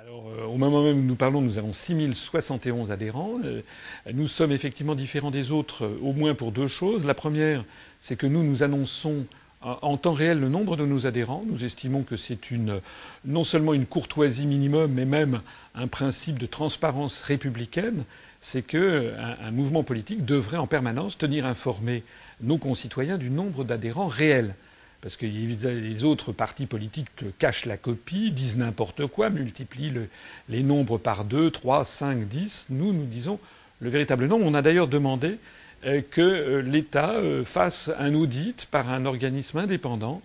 alors, euh, au moment même où nous parlons, nous avons 6071 adhérents. Euh, nous sommes effectivement différents des autres, euh, au moins pour deux choses. La première, c'est que nous nous annonçons en temps réel le nombre de nos adhérents. Nous estimons que c'est une, non seulement une courtoisie minimum, mais même un principe de transparence républicaine. C'est qu'un un mouvement politique devrait en permanence tenir informés nos concitoyens du nombre d'adhérents réels parce que les autres partis politiques cachent la copie, disent n'importe quoi, multiplient les nombres par 2, 3, 5, 10. Nous, nous disons le véritable nombre. On a d'ailleurs demandé euh, que euh, l'État euh, fasse un audit par un organisme indépendant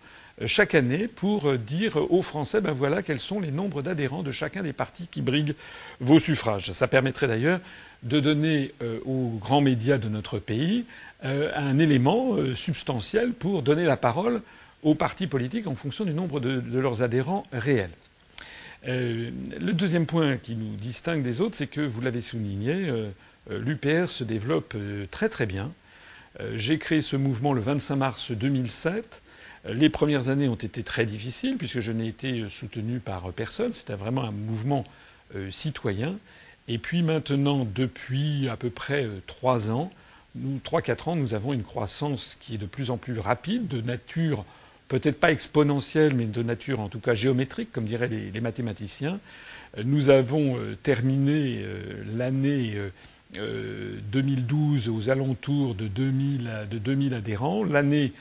chaque année pour dire aux Français ben voilà quels sont les nombres d'adhérents de chacun des partis qui briguent vos suffrages. Ça permettrait d'ailleurs de donner aux grands médias de notre pays un élément substantiel pour donner la parole aux partis politiques en fonction du nombre de, leurs adhérents réels. Euh, le deuxième point qui nous distingue des autres, c'est que, vous l'avez souligné, euh, euh, l'UPR se développe très très bien. J'ai créé ce mouvement le 25 mars 2007. Les premières années ont été très difficiles puisque je n'ai été soutenu par personne. C'était vraiment un mouvement citoyen. Et puis maintenant, depuis à peu près trois ans, nous, trois, quatre ans, nous avons une croissance qui est de plus en plus rapide, de nature peut-être pas exponentielle, mais de nature en tout cas géométrique, comme diraient les, mathématiciens. Nous avons euh, terminé euh, l'année 2012 euh, aux alentours de 2000, de 2000 adhérents, l'année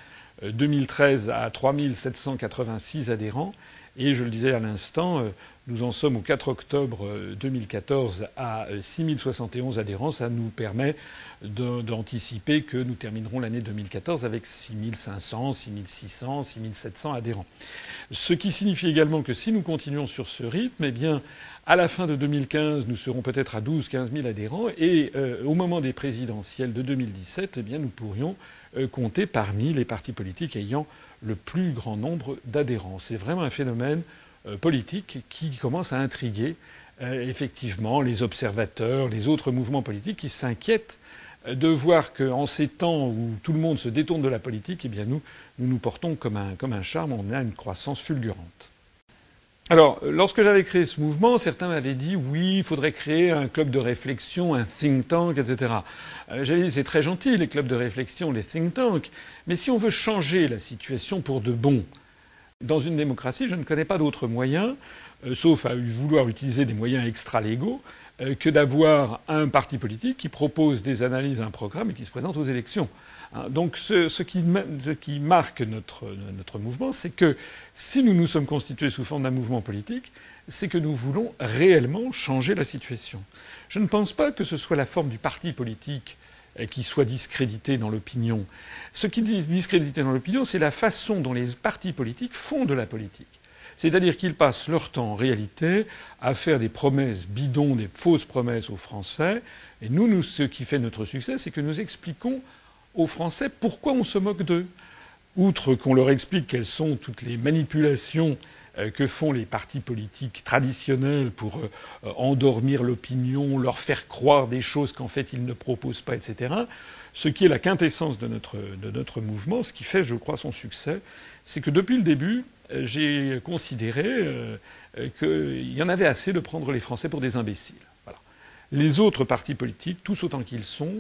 2013 à 3786 adhérents, et je le disais à l'instant, nous en sommes au 4 octobre 2014 à 6071 adhérents. Ça nous permet d'anticiper que nous terminerons l'année 2014 avec 6500, 6600, 6700 adhérents. Ce qui signifie également que si nous continuons sur ce rythme, eh bien, à la fin de 2015, nous serons peut-être à 12 15 000 adhérents et euh, au moment des présidentielles de 2017, eh bien, nous pourrions euh, compter parmi les partis politiques ayant le plus grand nombre d'adhérents. C'est vraiment un phénomène euh, politique qui commence à intriguer effectivement les observateurs, les autres mouvements politiques qui s'inquiètent de voir qu'en ces temps où tout le monde se détourne de la politique, eh bien nous, nous nous portons comme un, comme un charme, on a une croissance fulgurante. Alors, lorsque j'avais créé ce mouvement, certains m'avaient dit oui, il faudrait créer un club de réflexion, un think tank, etc. Euh, j'avais dit c'est très gentil les clubs de réflexion, les think tanks, mais si on veut changer la situation pour de bon, dans une démocratie, je ne connais pas d'autre moyen, euh, sauf à vouloir utiliser des moyens extra-légaux, euh, que d'avoir un parti politique qui propose des analyses, un programme et qui se présente aux élections. Hein, donc ce, qui, marque notre, notre mouvement, c'est que si nous nous sommes constitués sous forme d'un mouvement politique, c'est que nous voulons réellement changer la situation. Je ne pense pas que ce soit la forme du parti politique qui soit discrédité dans l'opinion. Ce qui est discrédité dans l'opinion, c'est la façon dont les partis politiques font de la politique. C'est-à-dire qu'ils passent leur temps, en réalité, à faire des promesses bidons, des fausses promesses aux Français. Et nous, nous ce qui fait notre succès, c'est que nous expliquons aux Français pourquoi on se moque d'eux. Outre qu'on leur explique quelles sont toutes les manipulations euh, que font les partis politiques traditionnels pour euh, endormir l'opinion, leur faire croire des choses qu'en fait ils ne proposent pas, etc. Ce qui est la quintessence de notre, de mouvement, ce qui fait, je crois, son succès, c'est que depuis le début, j'ai considéré euh, qu'il y en avait assez de prendre les Français pour des imbéciles. Les autres partis politiques, tous autant qu'ils sont,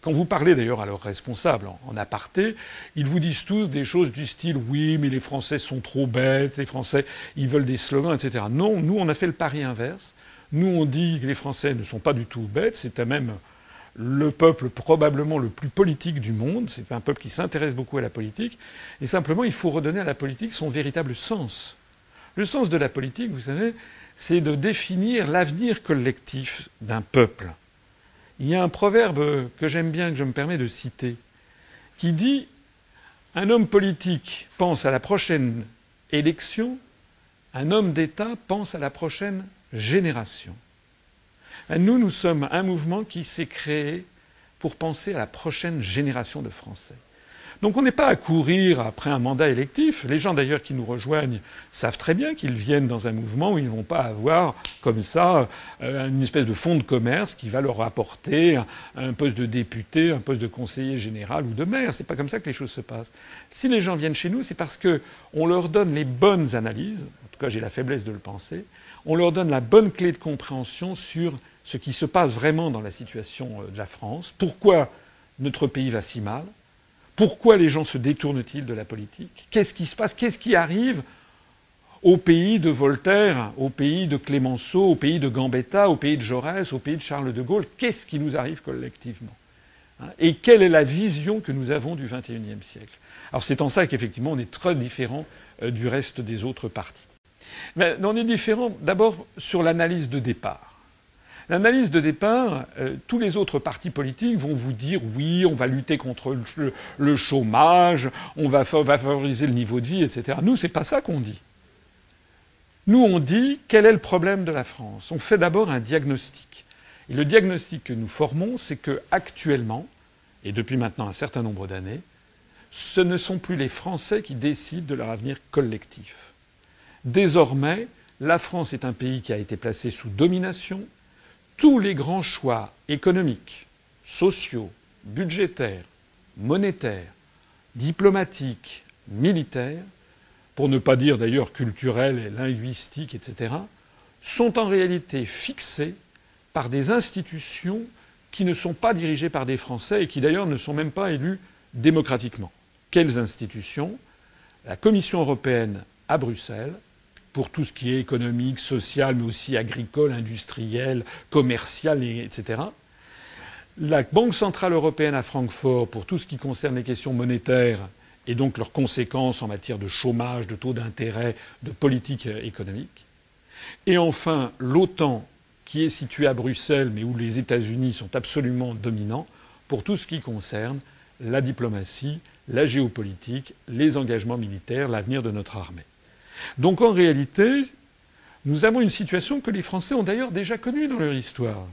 quand vous parlez d'ailleurs à leurs responsables en, aparté, ils vous disent tous des choses du style oui, mais les Français sont trop bêtes, les Français, ils veulent des slogans, etc. Non, nous, on a fait le pari inverse. Nous, on dit que les Français ne sont pas du tout bêtes, c'est même le peuple probablement le plus politique du monde. C'est un peuple qui s'intéresse beaucoup à la politique. Et simplement, il faut redonner à la politique son véritable sens. Le sens de la politique, vous savez, c'est de définir l'avenir collectif d'un peuple. Il y a un proverbe que j'aime bien, que je me permets de citer, qui dit Un homme politique pense à la prochaine élection, un homme d'État pense à la prochaine génération. Nous, nous sommes un mouvement qui s'est créé pour penser à la prochaine génération de Français. Donc on n'est pas à courir après un mandat électif. Les gens d'ailleurs qui nous rejoignent savent très bien qu'ils viennent dans un mouvement où ils ne vont pas avoir comme ça euh, une espèce de fonds de commerce qui va leur apporter un poste de député, un poste de conseiller général ou de maire. C'est pas comme ça que les choses se passent. Si les gens viennent chez nous, c'est parce qu'on leur donne les bonnes analyses. En tout cas, j'ai la faiblesse de le penser on leur donne la bonne clé de compréhension sur ce qui se passe vraiment dans la situation euh, de la France, pourquoi notre pays va si mal, pourquoi les gens se détournent-ils de la politique, qu'est-ce qui se passe, qu'est-ce qui arrive au pays de Voltaire, au pays de Clémenceau, au pays de Gambetta, au pays de Jaurès, au pays de Charles de Gaulle, qu'est-ce qui nous arrive collectivement? Hein? Et quelle est la vision que nous avons du XXIe siècle? Alors c'est en ça qu'effectivement on est très différent euh, du reste des autres partis. Mais on est différent d'abord sur l'analyse de départ. L'analyse de départ, euh, tous les autres partis politiques vont vous dire oui, on va lutter contre le, chômage, on va, favoriser le niveau de vie, etc. Nous, c'est pas ça qu'on dit. Nous, on dit quel est le problème de la France? On fait d'abord un diagnostic. Et le diagnostic que nous formons, c'est que actuellement, et depuis maintenant un certain nombre d'années, ce ne sont plus les Français qui décident de leur avenir collectif. Désormais, la France est un pays qui a été placé sous domination. Tous les grands choix économiques, sociaux, budgétaires, monétaires, diplomatiques, militaires, pour ne pas dire d'ailleurs culturels et linguistiques, etc., sont en réalité fixés par des institutions qui ne sont pas dirigées par des Français et qui d'ailleurs ne sont même pas élus démocratiquement. Quelles institutions? La Commission européenne à Bruxelles, pour tout ce qui est économique, social, mais aussi agricole, industriel, commercial, etc. La Banque centrale européenne à Francfort pour tout ce qui concerne les questions monétaires et donc leurs conséquences en matière de chômage, de taux d'intérêt, de politique économique. Et enfin, l'OTAN, qui est située à Bruxelles, mais où les États-Unis sont absolument dominants pour tout ce qui concerne la diplomatie, la géopolitique, les engagements militaires, l'avenir de notre armée. Donc en réalité, nous avons une situation que les Français ont d'ailleurs déjà connue dans leur histoire.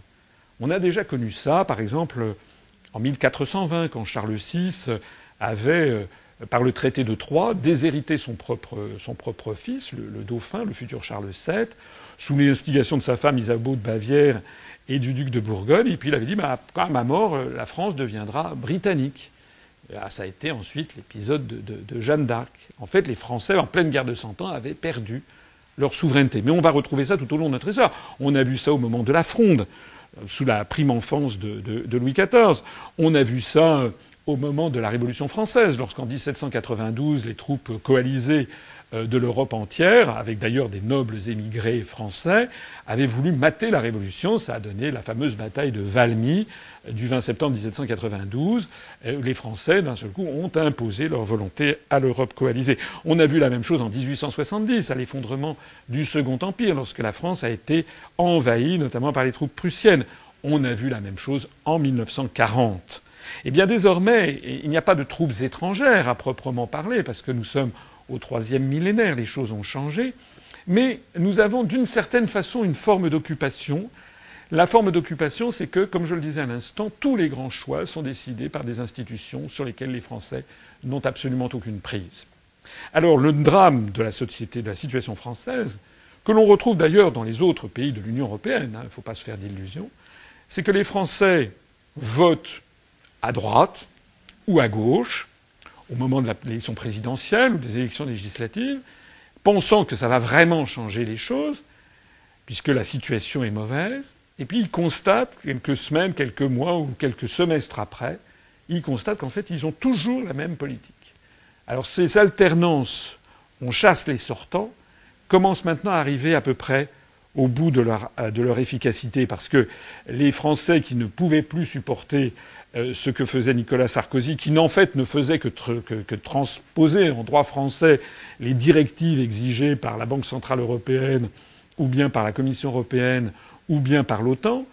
On a déjà connu ça, par exemple, en 1420, quand Charles VI avait, euh, par le traité de Troyes, déshérité son propre, fils, le, dauphin, le futur Charles VII, sous l'instigation de sa femme Isabeau de Bavière et du duc de Bourgogne. Et puis il avait dit, bah, à ma mort, euh, la France deviendra britannique. Ah, ça a été ensuite l'épisode de, Jeanne d'Arc. En fait, les Français, en pleine guerre de Cent Ans, avaient perdu leur souveraineté. Mais on va retrouver ça tout au long de notre histoire. On a vu ça au moment de la Fronde, euh, sous la prime enfance de, Louis XIV. On a vu ça euh, au moment de la Révolution française, lorsqu'en 1792, les troupes coalisées euh, de l'Europe entière, avec d'ailleurs des nobles émigrés français, avaient voulu mater la Révolution. Ça a donné la fameuse bataille de Valmy euh, du 20 septembre 1792. Euh, les Français, d'un seul coup, ont imposé leur volonté à l'Europe coalisée. On a vu la même chose en 1870, à l'effondrement du Second Empire, lorsque la France a été envahie, notamment par les troupes prussiennes. On a vu la même chose en 1940. Eh bien, désormais, il n'y a pas de troupes étrangères à proprement parler, parce que nous sommes au troisième millénaire, les choses ont changé, mais nous avons d'une certaine façon une forme d'occupation. La forme d'occupation, c'est que, comme je le disais à l'instant, tous les grands choix sont décidés par des institutions sur lesquelles les Français n'ont absolument aucune prise. Alors le drame de la société, de la situation française, que l'on retrouve d'ailleurs dans les autres pays de l'Union européenne, il hein, ne faut pas se faire d'illusions, c'est que les Français votent à droite ou à gauche, au moment de l'élection présidentielle ou des élections législatives, pensant que ça va vraiment changer les choses, puisque la situation est mauvaise, et puis ils constatent, quelques semaines, quelques mois ou quelques semestres après, ils constatent qu'en fait, ils ont toujours la même politique. Alors ces alternances, on chasse les sortants, commencent maintenant à arriver à peu près au bout de leur, de leur efficacité, parce que les Français qui ne pouvaient plus supporter euh, ce que faisait Nicolas Sarkozy, qui en fait ne faisait que, que, transposer en droit français les directives exigées par la Banque centrale européenne, ou bien par la Commission européenne, ou bien par l'OTAN.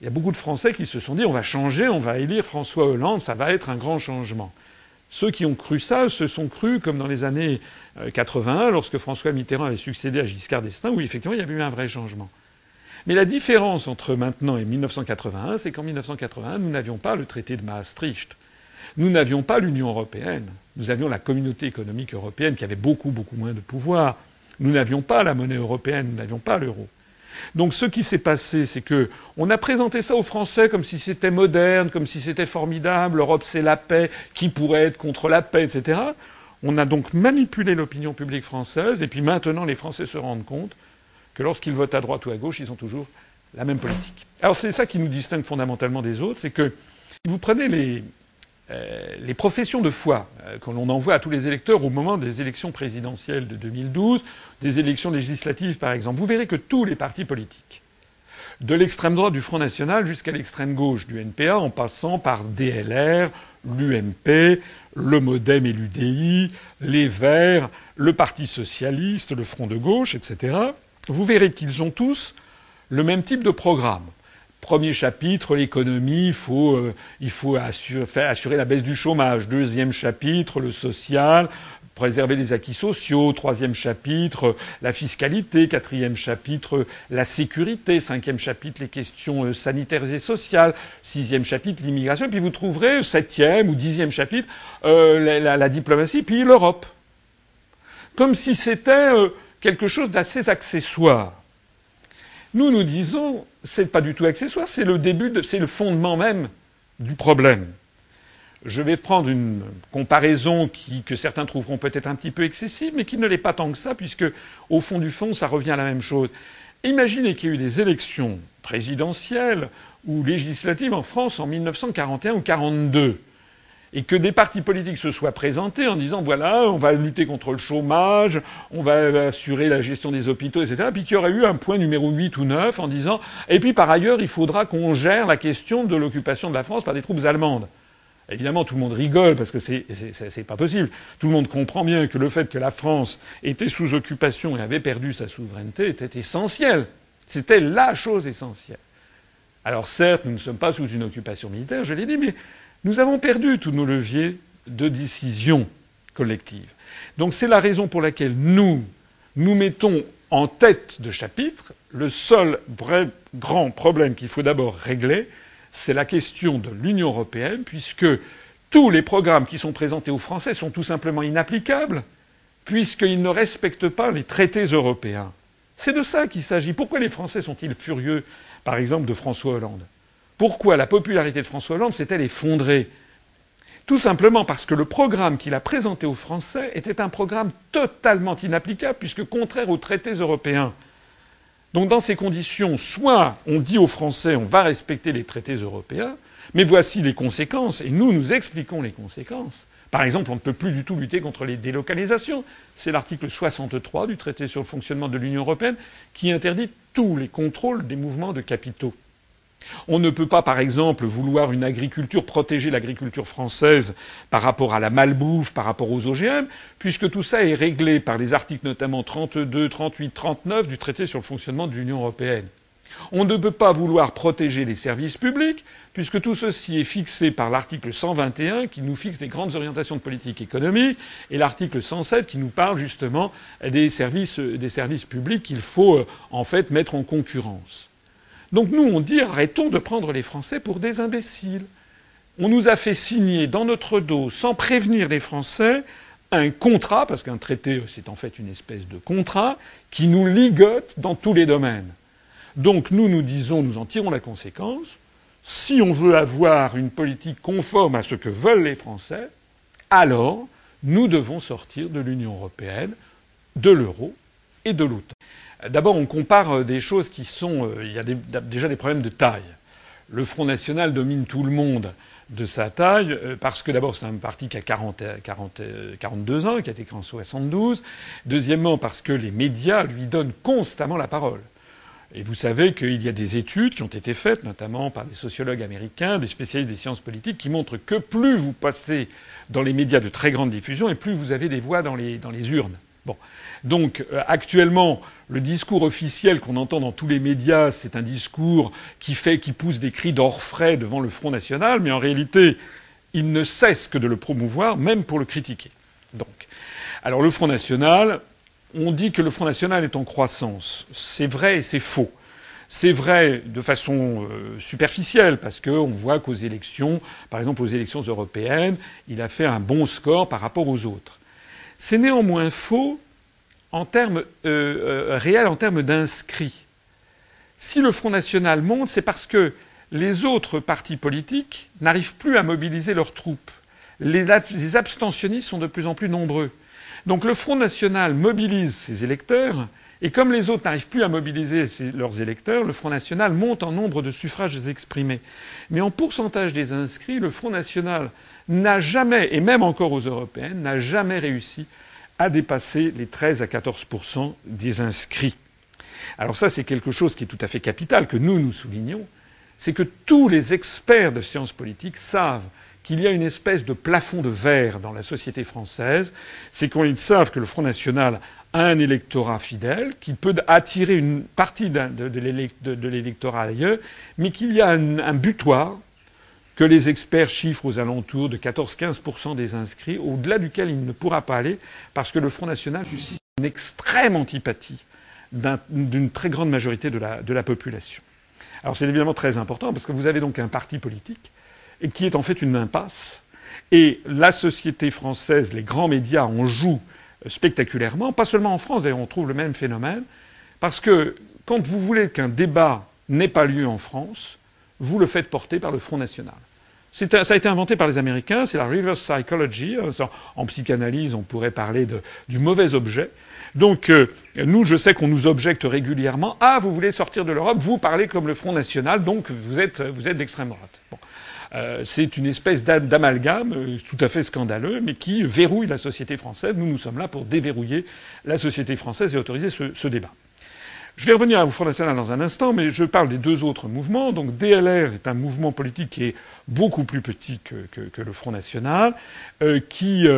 Il y a beaucoup de Français qui se sont dit on va changer, on va élire François Hollande, ça va être un grand changement. Ceux qui ont cru ça se sont crus comme dans les années 81, euh, lorsque François Mitterrand avait succédé à Giscard d'Estaing, où effectivement il y avait eu un vrai changement. Mais la différence entre maintenant et 1981, c'est qu'en 1981, nous n'avions pas le traité de Maastricht. Nous n'avions pas l'Union européenne. Nous avions la communauté économique européenne qui avait beaucoup, beaucoup moins de pouvoir. Nous n'avions pas la monnaie européenne, nous n'avions pas l'euro. Donc ce qui s'est passé, c'est que on a présenté ça aux Français comme si c'était moderne, comme si c'était formidable, l'Europe c'est la paix, qui pourrait être contre la paix, etc. On a donc manipulé l'opinion publique française, et puis maintenant les Français se rendent compte que lorsqu'ils votent à droite ou à gauche, ils ont toujours la même politique. Alors c'est ça qui nous distingue fondamentalement des autres, c'est que vous prenez les, euh, professions de foi euh, que l'on envoie à tous les électeurs au moment des élections présidentielles de 2012, des élections législatives par exemple, vous verrez que tous les partis politiques, de l'extrême droite du Front National jusqu'à l'extrême gauche du NPA, en passant par DLR, l'UMP, le Modem et l'UDI, les Verts, le Parti socialiste, le Front de gauche, etc., vous verrez qu'ils ont tous le même type de programme. Premier chapitre, l'économie, il faut, euh, assurer, la baisse du chômage. Deuxième chapitre, le social, préserver les acquis sociaux. Troisième chapitre, la fiscalité. Quatrième chapitre, la sécurité. Cinquième chapitre, les questions euh, sanitaires et sociales. Sixième chapitre, l'immigration. Et puis vous trouverez septième ou dixième chapitre, euh, la, diplomatie, puis l'Europe. Comme si c'était quelque chose d'assez accessoire. Nous, nous disons, c'est pas du tout accessoire, c'est le début, c'est le fondement même du problème. Je vais prendre une comparaison que certains trouveront peut-être un petit peu excessive, mais qui ne l'est pas tant que ça, puisque au fond du fond, ça revient à la même chose. Imaginez qu'il y ait eu des élections présidentielles ou législatives en France en 1941 ou 42 et que des partis politiques se soient présentés en disant voilà, on va lutter contre le chômage, on va assurer la gestion des hôpitaux, etc. Puis qu'il y aurait eu un point numéro 8 ou 9 en disant et puis par ailleurs, il faudra qu'on gère la question de l'occupation de la France par des troupes allemandes. Évidemment, tout le monde rigole parce que c'est, pas possible. Tout le monde comprend bien que le fait que la France était sous occupation et avait perdu sa souveraineté était essentiel. C'était la chose essentielle. Alors certes, nous ne sommes pas sous une occupation militaire, je l'ai dit, mais nous avons perdu tous nos leviers de décision collective. Donc c'est la raison pour laquelle nous, nous mettons en tête de chapitre le seul grand problème qu'il faut d'abord régler, c'est la question de l'Union européenne, puisque tous les programmes qui sont présentés aux Français sont tout simplement inapplicables, puisqu'ils ne respectent pas les traités européens. C'est de ça qu'il s'agit. Pourquoi les Français sont-ils furieux, par exemple, de François Hollande? Pourquoi la popularité de François Hollande s'est-elle effondrée Tout simplement parce que le programme qu'il a présenté aux Français était un programme totalement inapplicable, puisque contraire aux traités européens. Donc dans ces conditions, soit on dit aux Français on va respecter les traités européens, mais voici les conséquences, et nous nous expliquons les conséquences. Par exemple, on ne peut plus du tout lutter contre les délocalisations. C'est l'article 63 du traité sur le fonctionnement de l'Union européenne qui interdit tous les contrôles des mouvements de capitaux. On ne peut pas, par exemple, vouloir une agriculture, protéger l'agriculture française par rapport à la malbouffe, par rapport aux OGM, puisque tout ça est réglé par les articles notamment 32, 38, 39 du traité sur le fonctionnement de l'Union européenne. On ne peut pas vouloir protéger les services publics, puisque tout ceci est fixé par l'article 121 qui nous fixe les grandes orientations de politique économique et l'article 107 qui nous parle justement des services, des services publics qu'il faut en fait mettre en concurrence. Donc nous, on dit arrêtons de prendre les Français pour des imbéciles. On nous a fait signer dans notre dos, sans prévenir les Français, un contrat, parce qu'un traité, c'est en fait une espèce de contrat, qui nous ligote dans tous les domaines. Donc nous, nous disons, nous en tirons la conséquence. Si on veut avoir une politique conforme à ce que veulent les Français, alors nous devons sortir de l'Union européenne, de l'euro et de l'OTAN. D'abord, on compare euh, des choses qui sont. Euh, il y a déjà des problèmes de taille. Le Front National domine tout le monde de sa taille, euh, parce que d'abord c'est un parti qui a 40, 40, 42 ans, qui a été créé en 72. Deuxièmement, parce que les médias lui donnent constamment la parole. Et vous savez qu'il y a des études qui ont été faites, notamment par des sociologues américains, des spécialistes des sciences politiques, qui montrent que plus vous passez dans les médias de très grande diffusion, et plus vous avez des voix dans les, dans les urnes. Bon. Donc actuellement, le discours officiel qu'on entend dans tous les médias, c'est un discours qui fait, qui pousse des cris d'orfraie devant le Front National, mais en réalité, il ne cesse que de le promouvoir, même pour le critiquer. Donc, alors le Front National, on dit que le Front National est en croissance. C'est vrai et c'est faux. C'est vrai de façon euh, superficielle, parce qu'on voit qu'aux élections, par exemple aux élections européennes, il a fait un bon score par rapport aux autres. C'est néanmoins faux en termes euh, euh, réels, en termes d'inscrits. Si le Front National monte, c'est parce que les autres partis politiques n'arrivent plus à mobiliser leurs troupes. Les, les, abstentionnistes sont de plus en plus nombreux. Donc le Front National mobilise ses électeurs, Et comme les autres n'arrivent plus à mobiliser leurs électeurs, le Front National monte en nombre de suffrages exprimés. Mais en pourcentage des inscrits, le Front National n'a jamais, et même encore aux européennes, n'a jamais réussi à dépasser les 13 à 14% des inscrits. Alors ça, c'est quelque chose qui est tout à fait capital, que nous, nous soulignons, c'est que tous les experts de sciences politiques savent qu'il y a une espèce de plafond de verre dans la société française, c'est qu'ils savent que le Front National a un électorat fidèle, qui peut attirer une partie de, l'électorat ailleurs, mais qu'il y a un, butoir que les experts chiffrent aux alentours de 14-15% des inscrits, au-delà duquel il ne pourra pas aller, parce que le Front National suscite une extrême antipathie d'une très grande majorité de la, population. Alors c'est évidemment très important, parce que vous avez donc un parti politique, qui est en fait une impasse, et la société française, les grands médias en jouent spectaculairement, pas seulement en France, d'ailleurs on trouve le même phénomène, parce que quand vous voulez qu'un débat n'ait pas lieu en France, vous le faites porter par le Front National. Ça a été inventé par les Américains, c'est la reverse psychology. En psychanalyse, on pourrait parler du mauvais objet. Donc, euh, nous, je sais qu'on nous objecte régulièrement. Ah, vous voulez sortir de l'Europe, vous parlez comme le Front National, donc vous êtes, vous êtes d'extrême droite. Euh, c'est une espèce d'amalgame euh, tout à fait scandaleux, mais qui verrouille la société française. Nous, nous sommes là pour déverrouiller la société française et autoriser ce, débat. Je vais revenir à Front National dans un instant, mais je parle des deux autres mouvements. Donc DLR est un mouvement politique qui est beaucoup plus petit que, le Front National, euh, qui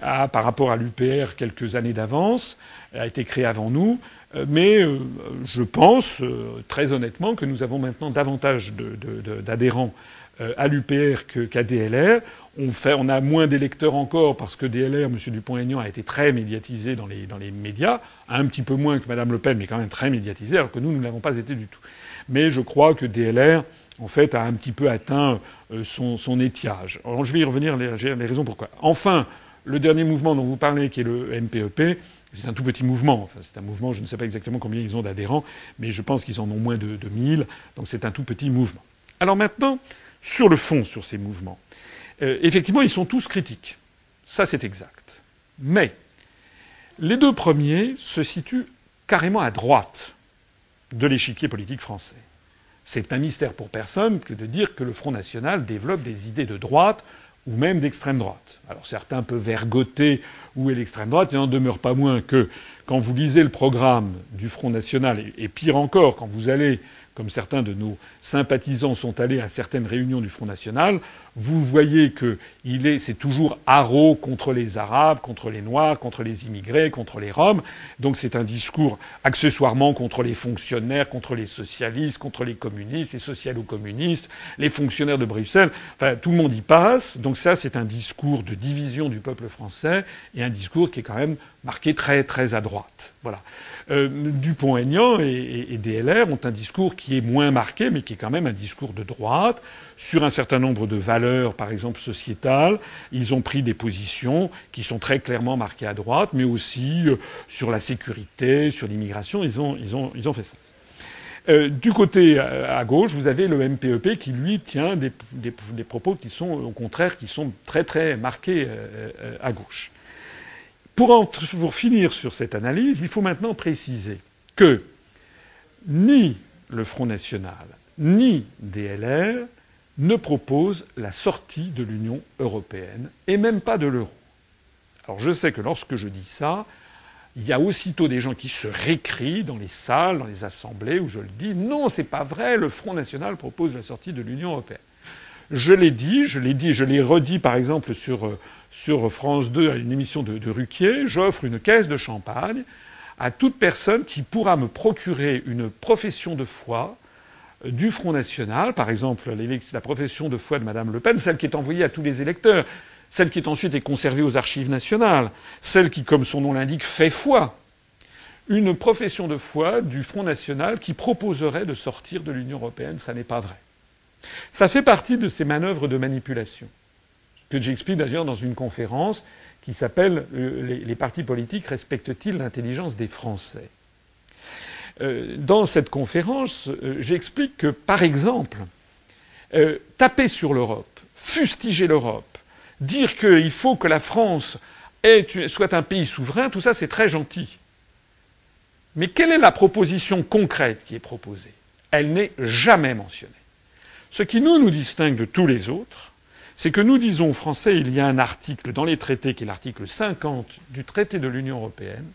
a, par rapport à l'UPR, quelques années d'avance, a été créé avant nous. Mais je pense très honnêtement que nous avons maintenant davantage d'adhérents euh, à l'UPR qu'à DLR. On, a moins d'électeurs encore parce que DLR, M. Dupont-Aignan, a été très médiatisé dans les, médias, un petit peu moins que Mme Le Pen, mais quand même très médiatisé, alors que nous, nous ne l'avons pas été du tout. Mais je crois que DLR, en fait, a un petit peu atteint euh, son, étiage. Alors, je vais y revenir, les, raisons pourquoi. Enfin, le dernier mouvement dont vous parlez, qui est le NPEP, c'est un tout petit mouvement. C'est un mouvement, je ne sais pas exactement combien ils ont d'adhérents, mais je pense qu'ils en ont moins de, de 1000. Donc c'est un tout petit mouvement. Alors maintenant, sur le fond, sur ces mouvements. Euh, effectivement, ils sont tous critiques. Ça, c'est exact. Mais les deux premiers se situent carrément à droite de l'échiquier politique français. C'est un mystère pour personne que de dire que le Front National développe des idées de droite ou même d'extrême droite. Alors certains peuvent vergoter où est l'extrême droite, il n'en demeure pas moins que quand vous lisez le programme du Front National, et pire encore, quand vous allez comme certains de nos sympathisants sont allés à certaines réunions du Front National, vous voyez que est, c'est toujours haro contre les Arabes, contre les Noirs, contre les immigrés, contre les Roms. Donc c'est un discours accessoirement contre les fonctionnaires, contre les socialistes, contre les communistes, les socialo-communistes, les fonctionnaires de Bruxelles. Enfin, tout le monde y passe. Donc ça, c'est un discours de division du peuple français et un discours qui est quand même marqué très très à droite. Voilà. Euh, Dupont-Aignan et, DLR ont un discours qui est moins marqué, mais qui est quand même un discours de droite sur un certain nombre de valeurs, par exemple sociétales. Ils ont pris des positions qui sont très clairement marquées à droite, mais aussi euh, sur la sécurité, sur l'immigration. Ils ont, fait ça. Euh, du côté à gauche, vous avez le MPEP qui, lui, tient des, propos qui sont, au contraire, qui sont très, très marqués à gauche. Pour, pour finir sur cette analyse, il faut maintenant préciser que ni le Front National, ni DLR ne proposent la sortie de l'Union européenne, et même pas de l'euro. Alors je sais que lorsque je dis ça, il y a aussitôt des gens qui se récrient dans les salles, dans les assemblées, où je le dis, non, c'est pas vrai, le Front National propose la sortie de l'Union européenne. Je l'ai dit, je l'ai dit, je l'ai redit par exemple sur euh, sur France 2 à une émission de, de Ruquier, j'offre une caisse de champagne à toute personne qui pourra me procurer une profession de foi du Front National, par exemple la profession de foi de Madame Le Pen, celle qui est envoyée à tous les électeurs, celle qui est ensuite est conservée aux archives nationales, celle qui, comme son nom l'indique, fait foi. Une profession de foi du Front National qui proposerait de sortir de l'Union européenne, ça n'est pas vrai. Ça fait partie de ces manœuvres de manipulation que j'explique d'ailleurs dans une conférence qui s'appelle euh, les, partis politiques respectent-ils l'intelligence des Français? Dans cette conférence, euh, j'explique que, par exemple, taper sur l'Europe, fustiger l'Europe, dire qu'il faut que la France soit un pays souverain, tout ça c'est très gentil. Mais quelle est la proposition concrète qui est proposée? Elle n'est jamais mentionnée. Ce qui nous nous distingue de tous les autres, c'est que nous disons aux Français, il y a un article dans les traités qui est l'article 50 du traité de l'Union européenne,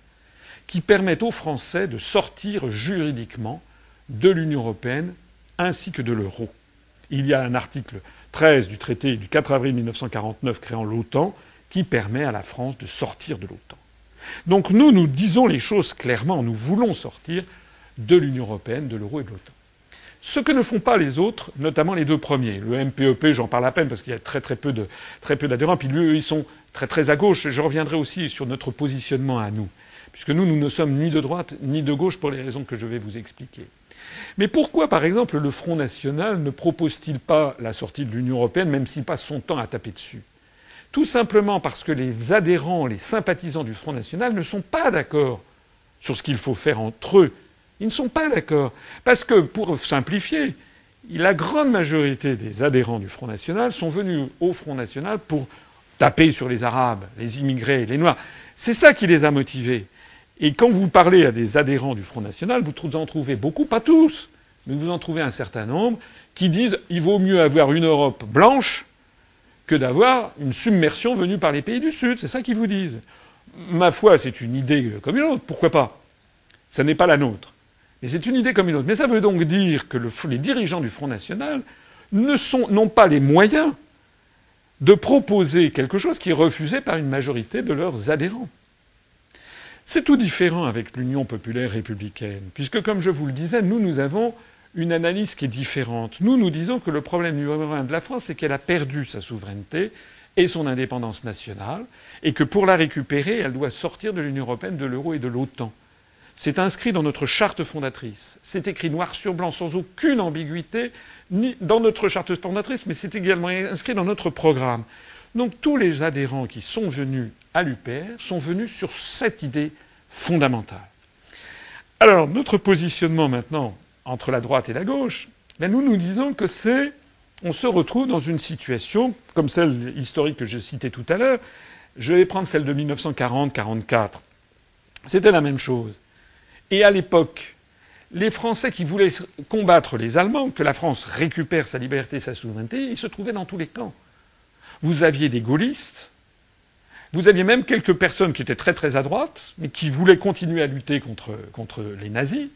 qui permet aux Français de sortir juridiquement de l'Union européenne ainsi que de l'euro. Il y a un article 13 du traité du 4 avril 1949 créant l'OTAN qui permet à la France de sortir de l'OTAN. Donc nous, nous disons les choses clairement, nous voulons sortir de l'Union européenne, de l'euro et de l'OTAN. Ce que ne font pas les autres, notamment les deux premiers. Le MPEP, j'en parle à peine parce qu'il y a très très peu de très peu d'adhérents. Puis eux, ils sont très très à gauche. Je reviendrai aussi sur notre positionnement à nous, puisque nous, nous ne sommes ni de droite ni de gauche pour les raisons que je vais vous expliquer. Mais pourquoi, par exemple, le Front national ne propose-t-il pas la sortie de l'Union européenne, même s'il passe son temps à taper dessus? Tout simplement parce que les adhérents, les sympathisants du Front national ne sont pas d'accord sur ce qu'il faut faire entre eux ils ne sont pas d'accord. Parce que, pour simplifier, la grande majorité des adhérents du Front National sont venus au Front National pour taper sur les Arabes, les immigrés, les Noirs. C'est ça qui les a motivés. Et quand vous parlez à des adhérents du Front National, vous en trouvez beaucoup, pas tous, mais vous en trouvez un certain nombre, qui disent il vaut mieux avoir une Europe blanche que d'avoir une submersion venue par les pays du Sud. C'est ça qu'ils vous disent. Ma foi, c'est une idée comme une autre. Pourquoi pas? Ça n'est pas la nôtre. Mais c'est une idée comme une autre. Mais ça veut donc dire que les dirigeants du Front National n'ont pas les moyens de proposer quelque chose qui est refusé par une majorité de leurs adhérents. C'est tout différent avec l'Union populaire républicaine, puisque, comme je vous le disais, nous, nous avons une analyse qui est différente. Nous, nous disons que le problème numéro un de la France, c'est qu'elle a perdu sa souveraineté et son indépendance nationale, et que pour la récupérer, elle doit sortir de l'Union européenne, de l'euro et de l'OTAN. C'est inscrit dans notre charte fondatrice. C'est écrit noir sur blanc, sans aucune ambiguïté, ni dans notre charte fondatrice, mais c'est également inscrit dans notre programme. Donc tous les adhérents qui sont venus à l'UPR sont venus sur cette idée fondamentale. Alors, notre positionnement maintenant entre la droite et la gauche, ben nous nous disons que c'est. On se retrouve dans une situation, comme celle historique que je citais tout à l'heure. Je vais prendre celle de 1940-44. C'était la même chose. Et à l'époque, les Français qui voulaient combattre les Allemands, que la France récupère sa liberté, sa souveraineté, ils se trouvaient dans tous les camps. Vous aviez des gaullistes, vous aviez même quelques personnes qui étaient très très à droite, mais qui voulaient continuer à lutter contre, contre les nazis.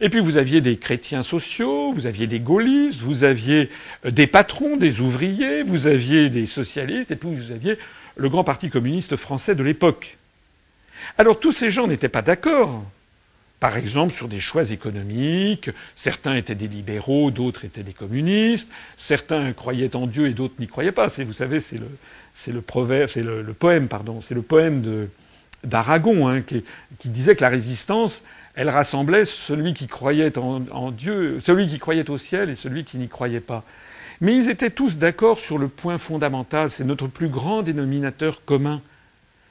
Et puis vous aviez des chrétiens sociaux, vous aviez des gaullistes, vous aviez euh, des patrons, des ouvriers, vous aviez des socialistes, et puis vous aviez le grand parti communiste français de l'époque. Alors tous ces gens n'étaient pas d'accord par exemple sur des choix économiques. Certains étaient des libéraux, d'autres étaient des communistes. Certains croyaient en Dieu et d'autres n'y croyaient pas. vous savez, c'est le, le poème, pardon, c'est le poème d'Aragon hein, qui, disait que la résistance, elle rassemblait celui qui croyait en, Dieu, celui qui croyait au ciel et celui qui n'y croyait pas. Mais ils étaient tous d'accord sur le point fondamental, c'est notre plus grand dénominateur commun.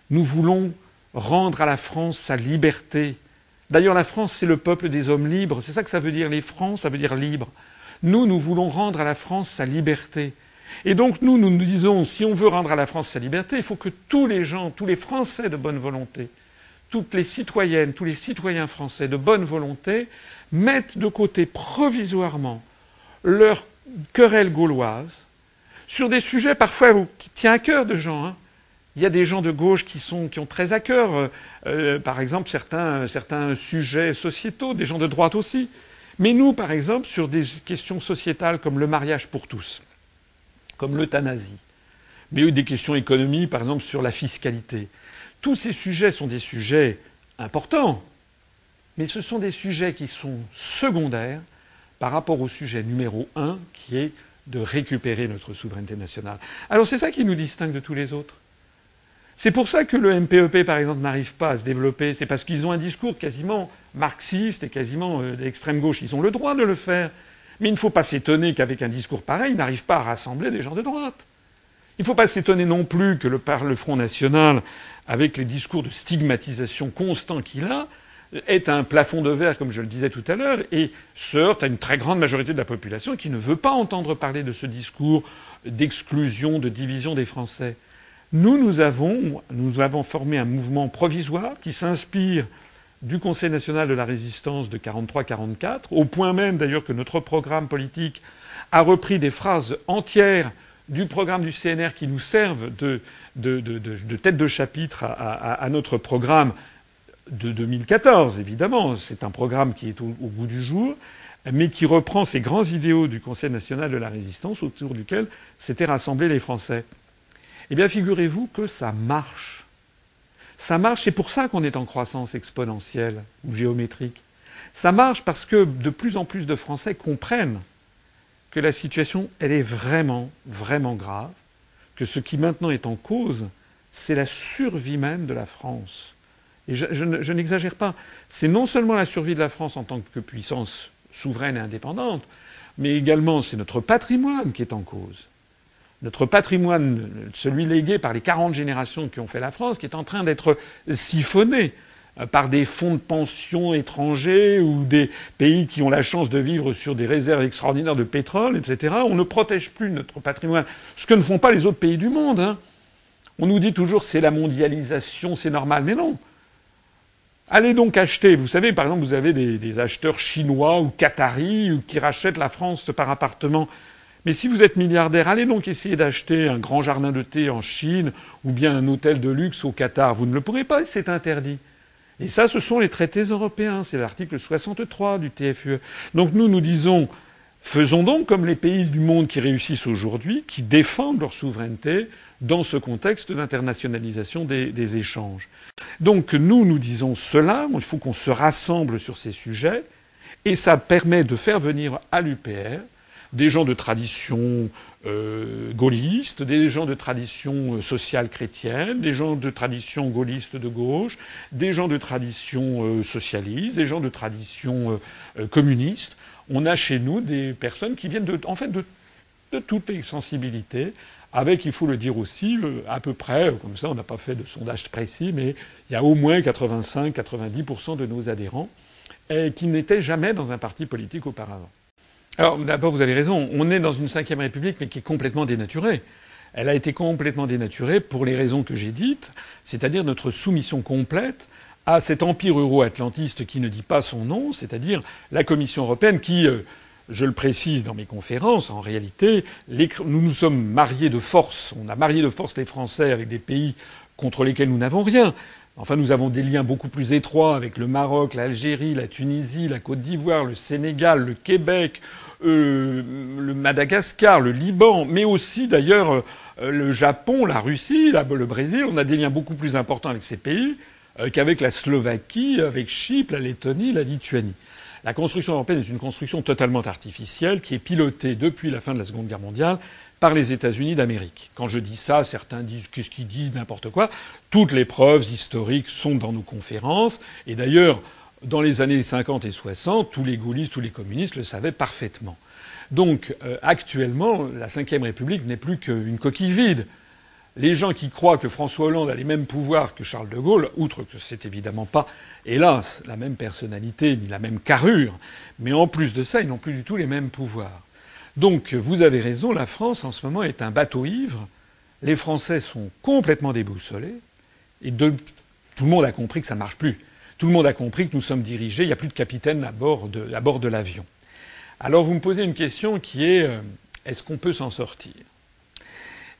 Nous voulons rendre à la France sa liberté, D'ailleurs, la France, c'est le peuple des hommes libres. C'est ça que ça veut dire. Les Francs, ça veut dire libre. Nous, nous voulons rendre à la France sa liberté. Et donc, nous, nous nous disons, si on veut rendre à la France sa liberté, il faut que tous les gens, tous les Français de bonne volonté, toutes les citoyennes, tous les citoyens français de bonne volonté mettent de côté provisoirement leur querelle gauloise sur des sujets parfois qui tiennent à cœur de gens. Hein. Il y a des gens de gauche qui, sont, qui ont très à cœur euh, euh, par exemple, certains, certains sujets sociétaux, des gens de droite aussi. Mais nous, par exemple, sur des questions sociétales comme le mariage pour tous, comme l'euthanasie, mais des questions économiques, par exemple, sur la fiscalité. Tous ces sujets sont des sujets importants, mais ce sont des sujets qui sont secondaires par rapport au sujet numéro un, qui est de récupérer notre souveraineté nationale. Alors c'est ça qui nous distingue de tous les autres. C'est pour ça que le MPEP, par exemple, n'arrive pas à se développer. C'est parce qu'ils ont un discours quasiment marxiste et quasiment euh, d'extrême gauche. Ils ont le droit de le faire. Mais il ne faut pas s'étonner qu'avec un discours pareil, ils n'arrivent pas à rassembler des gens de droite. Il ne faut pas s'étonner non plus que le, Front National, avec les discours de stigmatisation constant qu'il a, est un plafond de verre, comme je le disais tout à l'heure, et se heurte à une très grande majorité de la population qui ne veut pas entendre parler de ce discours d'exclusion, de division des Français. Nous, nous avons, formé un mouvement provisoire qui s'inspire du Conseil national de la résistance de 43-44, au point même d'ailleurs que notre programme politique a repris des phrases entières du programme du CNR qui nous servent de, tête de chapitre à, notre programme de 2014, évidemment. C'est un programme qui est au, bout du jour, mais qui reprend ces grands idéaux du Conseil national de la résistance autour duquel s'étaient rassemblés les Français. Eh bien, figurez-vous que ça marche. Ça marche, c'est pour ça qu'on est en croissance exponentielle ou géométrique. Ça marche parce que de plus en plus de Français comprennent que la situation, elle est vraiment, vraiment grave, que ce qui maintenant est en cause, c'est la survie même de la France. Et je, je n'exagère pas. C'est non seulement la survie de la France en tant que puissance souveraine et indépendante, mais également c'est notre patrimoine qui est en cause notre patrimoine, celui légué par les 40 générations qui ont fait la France, qui est en train d'être siphonné euh, par des fonds de pension étrangers ou des pays qui ont la chance de vivre sur des réserves extraordinaires de pétrole, etc. On ne protège plus notre patrimoine, ce que ne font pas les autres pays du monde. Hein. On nous dit toujours c'est la mondialisation, c'est normal, mais non. Allez donc acheter. Vous savez, par exemple, vous avez des, des acheteurs chinois ou qataris qui rachètent la France par appartement mais si vous êtes milliardaire, allez donc essayer d'acheter un grand jardin de thé en Chine ou bien un hôtel de luxe au Qatar. Vous ne le pourrez pas, c'est interdit. Et ça, ce sont les traités européens. C'est l'article 63 du TFUE. Donc nous, nous disons, faisons donc comme les pays du monde qui réussissent aujourd'hui, qui défendent leur souveraineté dans ce contexte d'internationalisation des, des, échanges. Donc nous, nous disons cela. Il faut qu'on se rassemble sur ces sujets. Et ça permet de faire venir à l'UPR des gens de tradition euh, gaulliste, des gens de tradition euh, sociale chrétienne, des gens de tradition gaulliste de gauche, des gens de tradition euh, socialiste, des gens de tradition communiste. On a chez nous des personnes qui viennent de, de toutes les sensibilités, avec, il faut le dire aussi, à peu près, comme ça on n'a pas fait de sondage précis, mais il y a au moins 85-90% de nos adhérents qui n'étaient jamais dans un parti politique auparavant. Alors d'abord, vous avez raison, on est dans une cinquième république, mais qui est complètement dénaturée. Elle a été complètement dénaturée pour les raisons que j'ai dites, c'est-à-dire notre soumission complète à cet empire euro-atlantiste qui ne dit pas son nom, c'est-à-dire la Commission européenne qui, euh, je le précise dans mes conférences, en réalité, nous nous sommes mariés de force. On a marié de force les Français avec des pays contre lesquels nous n'avons rien. Enfin, nous avons des liens beaucoup plus étroits avec le Maroc, l'Algérie, la Tunisie, la Côte d'Ivoire, le Sénégal, le Québec, euh, le Madagascar, le Liban, mais aussi d'ailleurs euh, le Japon, la Russie, le Brésil. On a des liens beaucoup plus importants avec ces pays euh, qu'avec la Slovaquie, avec Chypre, la Lettonie, la Lituanie. La construction européenne est une construction totalement artificielle qui est pilotée depuis la fin de la Seconde Guerre mondiale par les États-Unis d'Amérique. Quand je dis ça, certains disent qu'est-ce qu'il dit, n'importe quoi. Toutes les preuves historiques sont dans nos conférences. Et d'ailleurs, dans les années 50 et 60, tous les gaullistes, tous les communistes le savaient parfaitement. Donc, euh, actuellement, la Ve République n'est plus qu'une coquille vide. Les gens qui croient que François Hollande a les mêmes pouvoirs que Charles de Gaulle, outre que c'est évidemment pas, hélas, la même personnalité ni la même carrure, mais en plus de ça, ils n'ont plus du tout les mêmes pouvoirs. Donc, vous avez raison, la France en ce moment est un bateau ivre. Les Français sont complètement déboussolés et tout le monde a compris que ça ne marche plus. Tout le monde a compris que nous sommes dirigés, il n'y a plus de capitaine à bord de, l'avion. Alors vous me posez une question qui est euh, est-ce qu'on peut s'en sortir?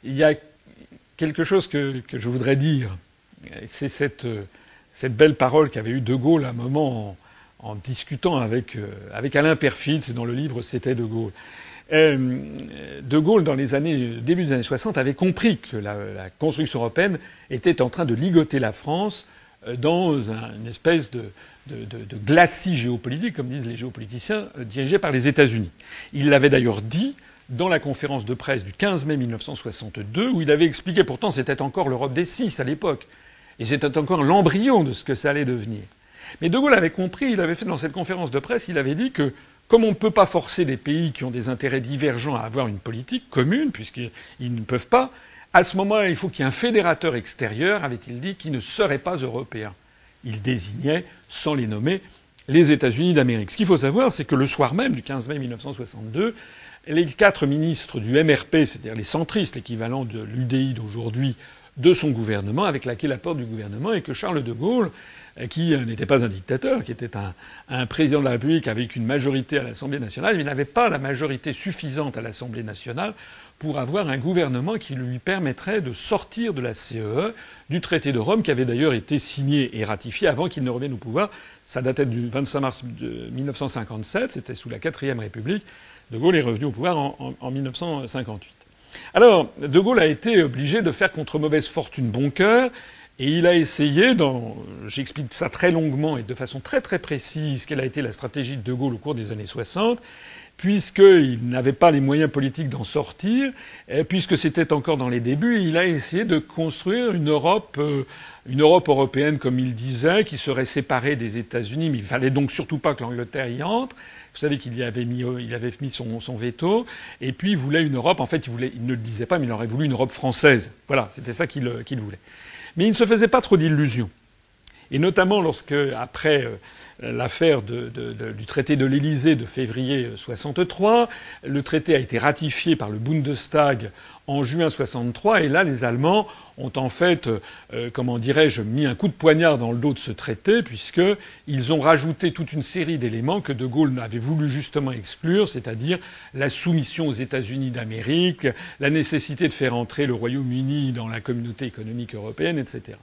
Il y a quelque chose que, je voudrais dire. C'est cette, euh, cette, belle parole qu'avait eue De Gaulle à un moment en, discutant avec, euh, avec Alain Perfit, c'est dans le livre C'était De Gaulle. De Gaulle, dans les années, début des années 60, avait compris que la, construction européenne était en train de ligoter la France euh, dans une espèce de, glacis géopolitique, comme disent les géopoliticiens, euh, dirigé par les États-Unis. Il l'avait d'ailleurs dit dans la conférence de presse du 15 mai 1962, où il avait expliqué, pourtant c'était encore l'Europe des six à l'époque, et c'était encore l'embryon de ce que ça allait devenir. Mais De Gaulle avait compris, il avait fait dans cette conférence de presse, il avait dit que comme on ne peut pas forcer des pays qui ont des intérêts divergents à avoir une politique commune, puisqu'ils ne peuvent pas, à ce moment-là, il faut qu'il y ait un fédérateur extérieur, avait-il dit, qui ne serait pas européen. Il désignait, sans les nommer, les États-Unis d'Amérique. Ce qu'il faut savoir, c'est que le soir même du 15 mai 1962, les quatre ministres du MRP, c'est-à-dire les centristes, l'équivalent de l'UDI d'aujourd'hui, de son gouvernement, avec laquelle apport du gouvernement, et que Charles de Gaulle, qui n'était pas un dictateur, qui était un, président de la République avec une majorité à l'Assemblée nationale, il n'avait pas la majorité suffisante à l'Assemblée nationale pour avoir un gouvernement qui lui permettrait de sortir de la CEE, e, du traité de Rome, qui avait d'ailleurs été signé et ratifié avant qu'il ne revienne au pouvoir. Ça datait du 25 mars 1957, c'était sous la quatrième République. De Gaulle est revenu au pouvoir en 1958. Alors, De Gaulle a été obligé de faire contre mauvaise fortune bon cœur, et il a essayé, j'explique ça très longuement et de façon très très précise, quelle a été la stratégie de De Gaulle au cours des années 60, puisqu'il n'avait pas les moyens politiques d'en sortir, puisque c'était encore dans les débuts, il a essayé de construire une Europe, euh, une Europe européenne, comme il disait, qui serait séparée des États-Unis, mais il fallait donc surtout pas que l'Angleterre y entre. Vous savez qu'il avait mis, il avait son, veto, et puis il voulait une Europe. En fait, il ne le disait pas, mais il aurait voulu une Europe française. Voilà, c'était ça qu'il qu'il voulait. Mais il ne se faisait pas trop d'illusions. Et notamment lorsque, après euh, l'affaire du traité de l'Élysée de février 63, le traité a été ratifié par le Bundestag en juin 63, et là, les Allemands ont en fait, euh, comment dirais-je, mis un coup de poignard dans le dos de ce traité, puisqu'ils ont rajouté toute une série d'éléments que De Gaulle avait voulu justement exclure, c'est-à-dire la soumission aux États-Unis d'Amérique, la nécessité de faire entrer le Royaume-Uni dans la communauté économique européenne, etc.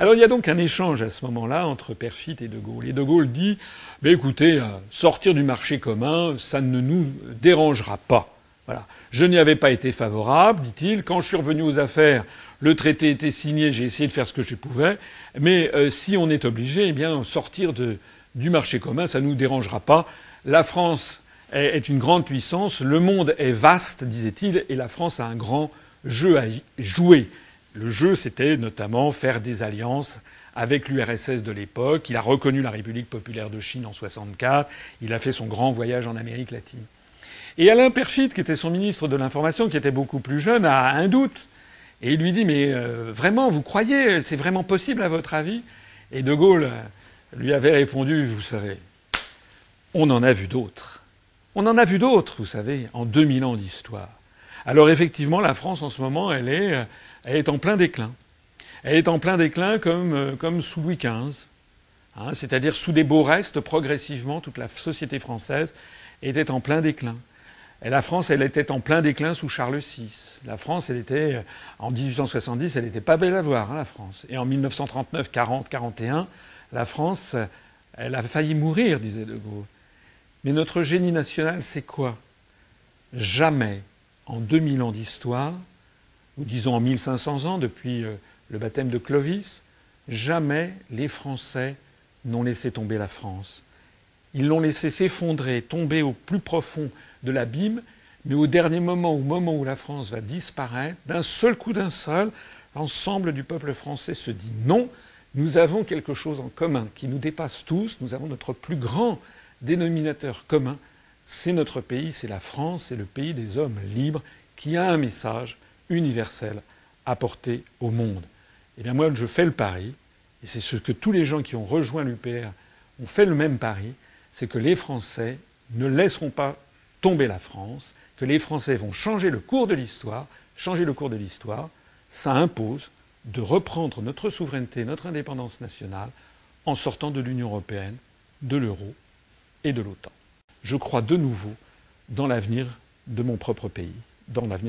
Alors il y a donc un échange à ce moment-là entre Perfit et De Gaulle. Et De Gaulle dit écoutez, euh, sortir du marché commun, ça ne nous dérangera pas. Voilà. Je n'y avais pas été favorable, dit-il. Quand je suis revenu aux affaires, le traité était signé, j'ai essayé de faire ce que je pouvais. Mais euh, si on est obligé, eh bien, sortir du marché commun, ça ne nous dérangera pas. La France est une grande puissance, le monde est vaste, disait-il, et la France a un grand jeu à jouer. Le jeu, c'était notamment faire des alliances avec l'URSS de l'époque. Il a reconnu la République populaire de Chine en 64. Il a fait son grand voyage en Amérique latine. Et Alain Perfit, qui était son ministre de l'Information, qui était beaucoup plus jeune, a un doute. Et il lui dit Mais euh, vraiment, vous croyez C'est vraiment possible à votre avis? Et De Gaulle euh, lui avait répondu Vous savez, on en a vu d'autres. On en a vu d'autres, vous savez, en 2000 ans d'histoire. Alors effectivement, la France en ce moment, elle est euh, elle est en plein déclin. Elle est en plein déclin comme, euh, sous Louis XV. Hein, c'est-à-dire sous des beaux restes, progressivement, toute la société française était en plein déclin. Et la France, elle était en plein déclin sous Charles VI. La France, elle était, euh, en 1870, elle n'était pas belle à voir, hein, la France. Et en 1939, 40, 41, la France, elle a failli mourir, disait De Gaulle. Mais notre génie national, c'est quoi? Jamais, en 2000 ans d'histoire, ou disons en 1500 ans, depuis euh, le baptême de Clovis, jamais les Français n'ont laissé tomber la France. Ils l'ont laissé s'effondrer, tomber au plus profond de l'abîme, mais au dernier moment, au moment où la France va disparaître, d'un seul coup d'un seul, l'ensemble du peuple français se dit non, nous avons quelque chose en commun qui nous dépasse tous, nous avons notre plus grand dénominateur commun, c'est notre pays, c'est la France, c'est le pays des hommes libres qui a un message universel à porter au monde. Eh bien moi, je fais le pari, et c'est ce que tous les gens qui ont rejoint l'UPR ont fait le même pari, c'est que les Français ne laisseront pas tomber la France, que les Français vont changer le cours de l'histoire. Changer le cours de l'histoire, ça impose de reprendre notre souveraineté, notre indépendance nationale, en sortant de l'Union européenne, de l'euro et de l'OTAN. Je crois de nouveau dans l'avenir de mon propre pays, dans l'avenir